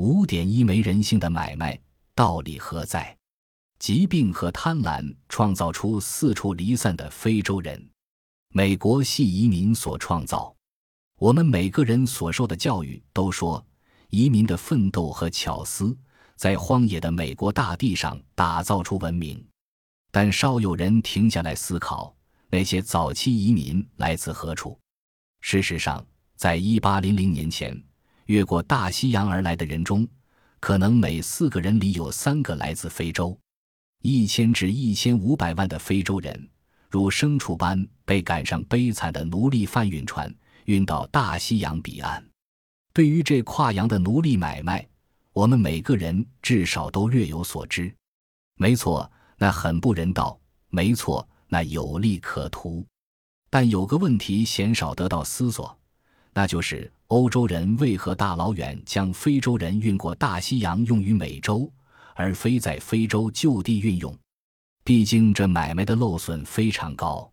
五点一没人性的买卖，道理何在？疾病和贪婪创造出四处离散的非洲人，美国系移民所创造。我们每个人所受的教育都说，移民的奋斗和巧思在荒野的美国大地上打造出文明，但少有人停下来思考那些早期移民来自何处。事实上，在一八零零年前。越过大西洋而来的人中，可能每四个人里有三个来自非洲。一千至一千五百万的非洲人，如牲畜般被赶上悲惨的奴隶贩运船，运到大西洋彼岸。对于这跨洋的奴隶买卖，我们每个人至少都略有所知。没错，那很不人道；没错，那有利可图。但有个问题鲜少得到思索，那就是。欧洲人为何大老远将非洲人运过大西洋用于美洲，而非在非洲就地运用？毕竟这买卖的漏损非常高。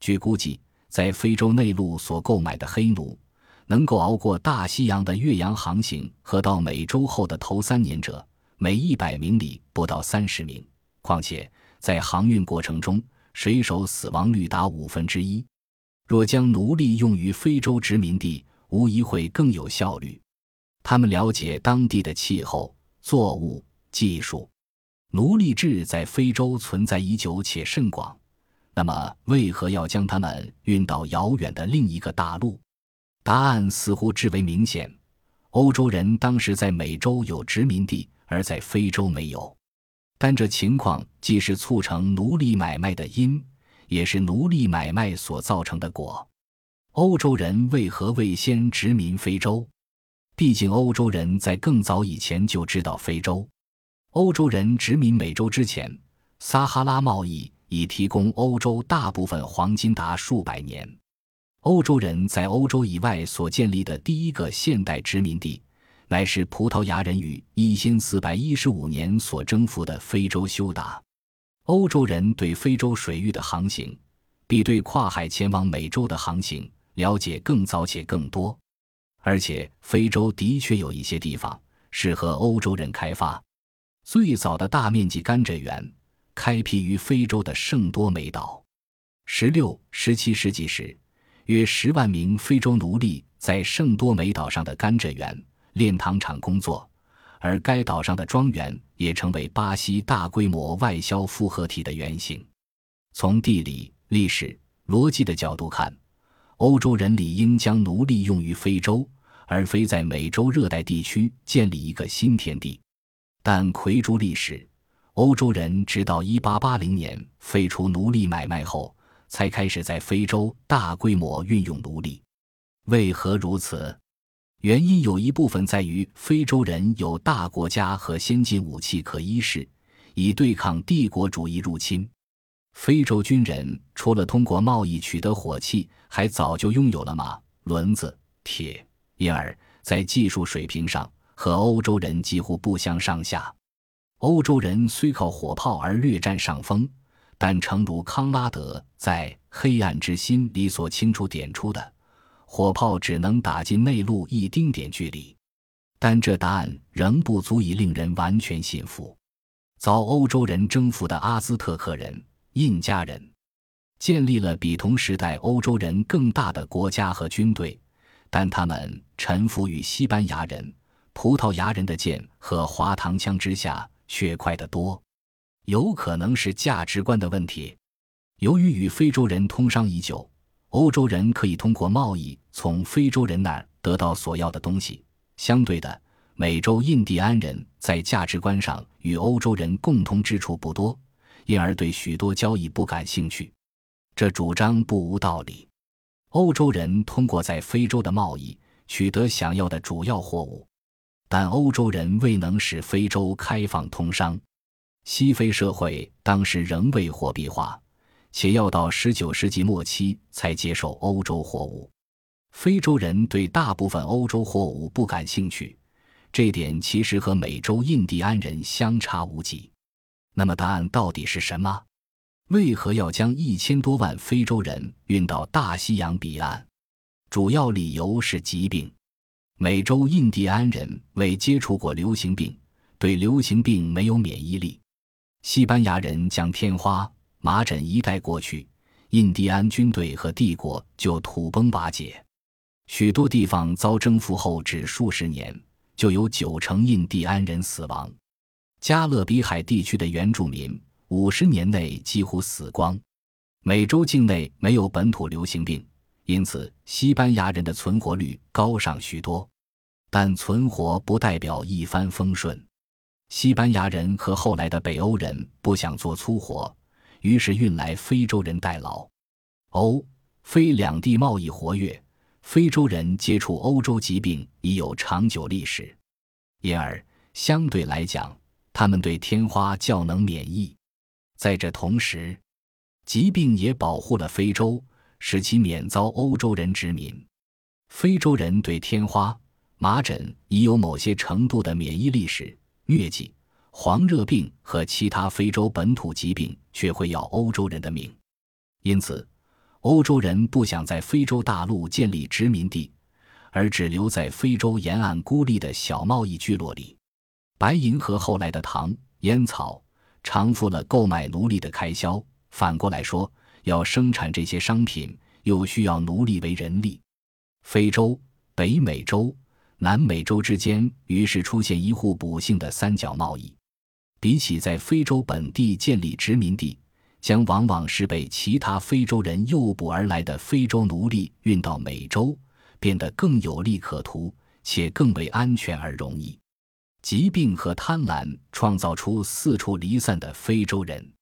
据估计，在非洲内陆所购买的黑奴，能够熬过大西洋的越洋航行和到美洲后的头三年者，每一百名里不到三十名。况且在航运过程中，水手死亡率达五分之一。若将奴隶用于非洲殖民地，无疑会更有效率。他们了解当地的气候、作物、技术。奴隶制在非洲存在已久且甚广，那么为何要将他们运到遥远的另一个大陆？答案似乎至为明显：欧洲人当时在美洲有殖民地，而在非洲没有。但这情况既是促成奴隶买卖的因，也是奴隶买卖所造成的果。欧洲人为何未先殖民非洲？毕竟欧洲人在更早以前就知道非洲。欧洲人殖民美洲之前，撒哈拉贸易已提供欧洲大部分黄金达数百年。欧洲人在欧洲以外所建立的第一个现代殖民地，乃是葡萄牙人于一千四百一十五年所征服的非洲休达。欧洲人对非洲水域的航行，比对跨海前往美洲的航行。了解更早且更多，而且非洲的确有一些地方适合欧洲人开发。最早的大面积甘蔗园开辟于非洲的圣多美岛。十六、十七世纪时，约十万名非洲奴隶在圣多美岛上的甘蔗园、炼糖厂工作，而该岛上的庄园也成为巴西大规模外销复合体的原型。从地理、历史、逻辑的角度看。欧洲人理应将奴隶用于非洲，而非在美洲热带地区建立一个新天地。但魁诸历史，欧洲人直到1880年废除奴隶买卖后，才开始在非洲大规模运用奴隶。为何如此？原因有一部分在于非洲人有大国家和先进武器可依恃，以对抗帝国主义入侵。非洲军人除了通过贸易取得火器，还早就拥有了马、轮子、铁，因而，在技术水平上和欧洲人几乎不相上下。欧洲人虽靠火炮而略占上风，但诚如康拉德在《黑暗之心》里所清楚点出的，火炮只能打进内陆一丁点距离。但这答案仍不足以令人完全信服。遭欧洲人征服的阿兹特克人。印加人建立了比同时代欧洲人更大的国家和军队，但他们臣服于西班牙人、葡萄牙人的剑和滑膛枪之下，却快得多。有可能是价值观的问题。由于与非洲人通商已久，欧洲人可以通过贸易从非洲人那儿得到所要的东西。相对的，美洲印第安人在价值观上与欧洲人共通之处不多。因而对许多交易不感兴趣，这主张不无道理。欧洲人通过在非洲的贸易取得想要的主要货物，但欧洲人未能使非洲开放通商。西非社会当时仍未货币化，且要到十九世纪末期才接受欧洲货物。非洲人对大部分欧洲货物不感兴趣，这点其实和美洲印第安人相差无几。那么答案到底是什么？为何要将一千多万非洲人运到大西洋彼岸？主要理由是疾病。美洲印第安人未接触过流行病，对流行病没有免疫力。西班牙人将天花、麻疹一带过去，印第安军队和帝国就土崩瓦解。许多地方遭征服后，只数十年就有九成印第安人死亡。加勒比海地区的原住民五十年内几乎死光。美洲境内没有本土流行病，因此西班牙人的存活率高上许多。但存活不代表一帆风顺。西班牙人和后来的北欧人不想做粗活，于是运来非洲人代劳。欧非两地贸易活跃。非洲人接触欧洲疾病已有长久历史，因而相对来讲，他们对天花较能免疫。在这同时，疾病也保护了非洲，使其免遭欧洲人殖民。非洲人对天花、麻疹已有某些程度的免疫历史，疟疾、黄热病和其他非洲本土疾病却会要欧洲人的命，因此。欧洲人不想在非洲大陆建立殖民地，而只留在非洲沿岸孤立的小贸易聚落里。白银和后来的糖、烟草偿付了购买奴隶的开销。反过来说，要生产这些商品，又需要奴隶为人力。非洲、北美洲、南美洲之间于是出现一户补性的三角贸易。比起在非洲本地建立殖民地。将往往是被其他非洲人诱捕而来的非洲奴隶运到美洲，变得更有利可图，且更为安全而容易。疾病和贪婪创造出四处离散的非洲人。